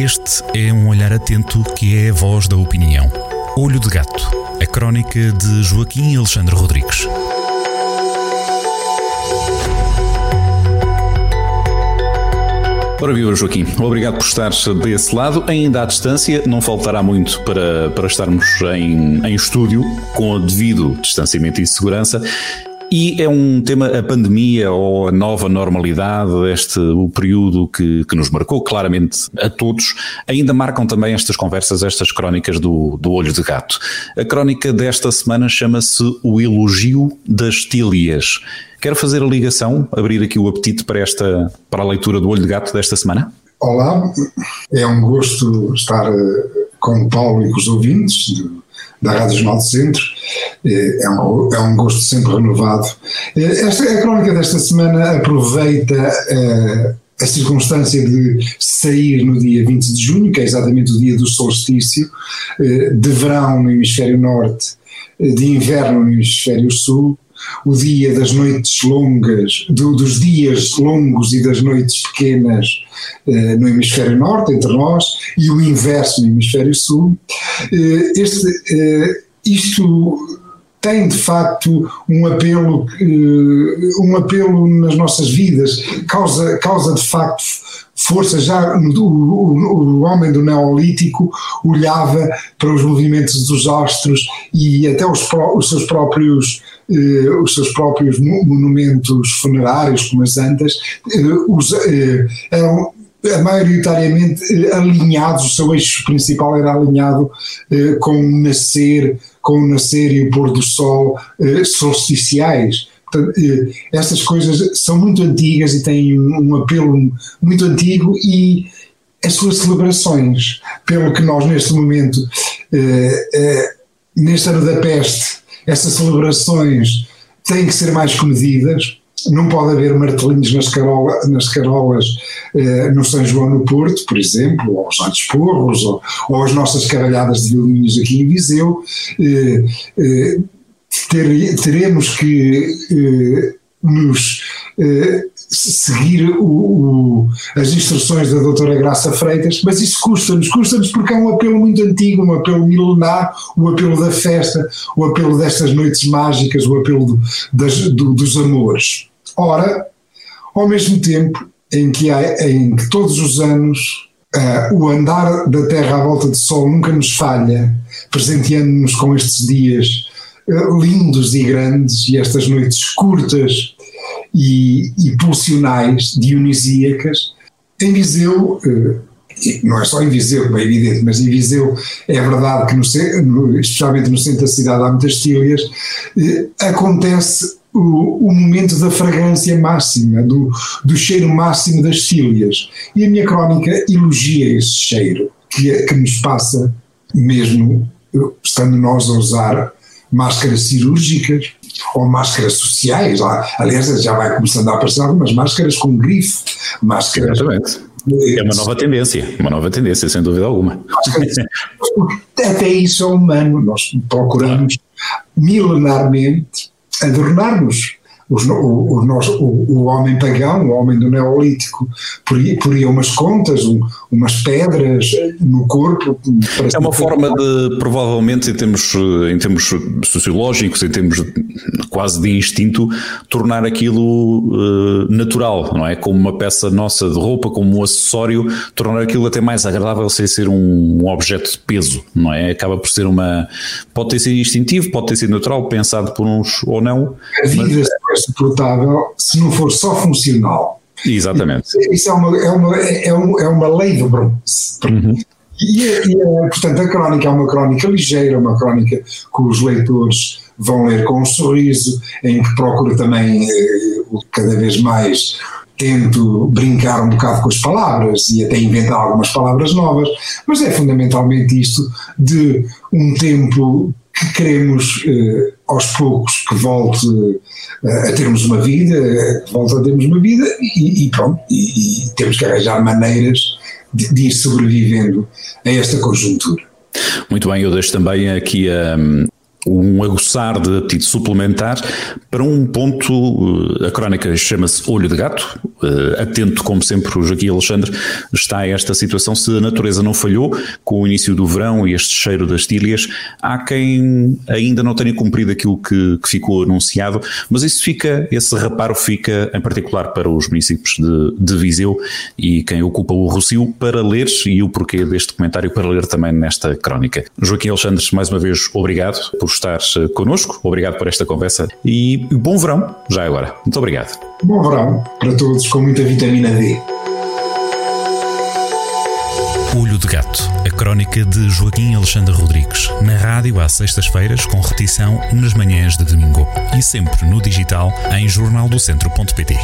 Este é um olhar atento que é a voz da opinião. Olho de Gato, a crónica de Joaquim Alexandre Rodrigues. Ora viva Joaquim, obrigado por estar desse lado, ainda à distância, não faltará muito para, para estarmos em, em estúdio, com o devido distanciamento e segurança, e é um tema, a pandemia ou a nova normalidade, este o período que, que nos marcou claramente a todos, ainda marcam também estas conversas, estas crónicas do, do olho de gato. A crónica desta semana chama-se O Elogio das Tílias. Quero fazer a ligação, abrir aqui o apetite para, esta, para a leitura do olho de gato desta semana? Olá, é um gosto estar eh, com o Paulo e com os ouvintes da Rádio Jornal do Centro. É, é um, é um gosto sempre renovado. É, esta, a crónica desta semana aproveita uh, a circunstância de sair no dia 20 de junho, que é exatamente o dia do solstício, uh, de verão no hemisfério norte, de inverno no hemisfério sul, o dia das noites longas, do, dos dias longos e das noites pequenas eh, no hemisfério norte, entre nós, e o inverso no hemisfério sul. Eh, este, eh, isto tem de facto um apelo, um apelo nas nossas vidas, causa, causa de facto força. Já o, o, o homem do Neolítico olhava para os movimentos dos astros e até os, os seus próprios eh, os seus próprios monumentos funerários, como as antas, eh, os, eh, eram maioritariamente alinhados, o seu eixo principal era alinhado com o nascer, com o nascer e o pôr do sol solsticiais. Portanto, estas coisas são muito antigas e têm um apelo muito antigo e as suas celebrações, pelo que nós neste momento, neste ano da peste, essas celebrações têm que ser mais comedidas, não pode haver martelinhos nas, carola, nas carolas eh, no São João no Porto, por exemplo, ou os altos porros, ou, ou, as nossas caralhadas de violinos aqui em Viseu. Eh, eh, ter, teremos que eh, nos eh, seguir o, o, as instruções da doutora Graça Freitas, mas isso custa-nos, custa-nos porque é um apelo muito antigo, um apelo milenar, o apelo da festa, o apelo destas noites mágicas, o apelo do, das, do, dos amores. Ora, ao mesmo tempo em que, há, em que todos os anos uh, o andar da Terra à volta do Sol nunca nos falha, presenteando-nos com estes dias uh, lindos e grandes e estas noites curtas e, e pulsionais dionisíacas. Em Viseu, eh, não é só em Viseu, como é evidente, mas em Viseu é verdade que, no, especialmente no centro da cidade, há muitas tílias, eh, acontece o, o, momento da fragrância máxima, do, do cheiro máximo das tílias. E a minha crónica elogia esse cheiro, que, que nos passa mesmo estando nós a usar máscaras cirúrgicas, ou máscaras sociais, lá, aliás já vai começando a aparecer algumas máscaras com grife, máscaras... Exatamente. É uma nova tendência, uma nova tendência, sem dúvida alguma. Até isso é humano, nós procuramos milenarmente adornar-nos os, o, o, o, o, homem pagão, o homem do Neolítico, poria, poria umas contas, um, umas pedras no corpo. É uma forma de, provavelmente, em termos, em termos sociológicos, em termos quase de instinto, tornar aquilo uh, natural, não é? Como uma peça nossa de roupa, como um acessório, tornar aquilo até mais agradável sem ser um, um objeto de peso, não é? Acaba por ser uma. Pode ter sido instintivo, pode ter sido natural, pensado por uns ou não. A vida mas suportável se não for só funcional. Exatamente. Isso é uma, é uma, é uma, é uma lei do bronze. Uhum. E, e, portanto, a crónica é uma crónica ligeira, uma crónica que os leitores vão ler com um sorriso, em que procuro também, eh, cada vez mais, tento brincar um bocado com as palavras e até inventar algumas palavras novas, mas é fundamentalmente isto de um tempo que queremos eh, aos poucos que volte eh, a termos uma vida, que volte a termos uma vida e, e pronto, e, e, temos que arranjar maneiras de, de, ir sobrevivendo a esta conjuntura. Muito bem, eu deixo também aqui a, um aguçar de apetite suplementar para um ponto, eh, a crónica chama-se Olho de Gato, eh, atento como sempre o Joaquim Alexandre está a esta situação, se a natureza não falhou com o início do verão e este cheiro das tílias, há quem ainda não tenha cumprido aquilo que, que ficou anunciado, mas isso fica, esse reparo fica em particular para os municípios de, de Viseu e quem ocupa o Rocio para ler e o porquê deste comentário para ler também nesta crónica. Joaquim Alexandre, mais uma vez, obrigado por estar eh, connosco, obrigado por esta conversa e bom verão já agora. Muito obrigado. Bom verão para todos com muita vitamina D. Olho de Gato, a crónica de Joaquim Alexandre Rodrigues, na rádio às sextas-feiras, com repetição nas manhãs de domingo e sempre no digital em jornaldocentro.pt.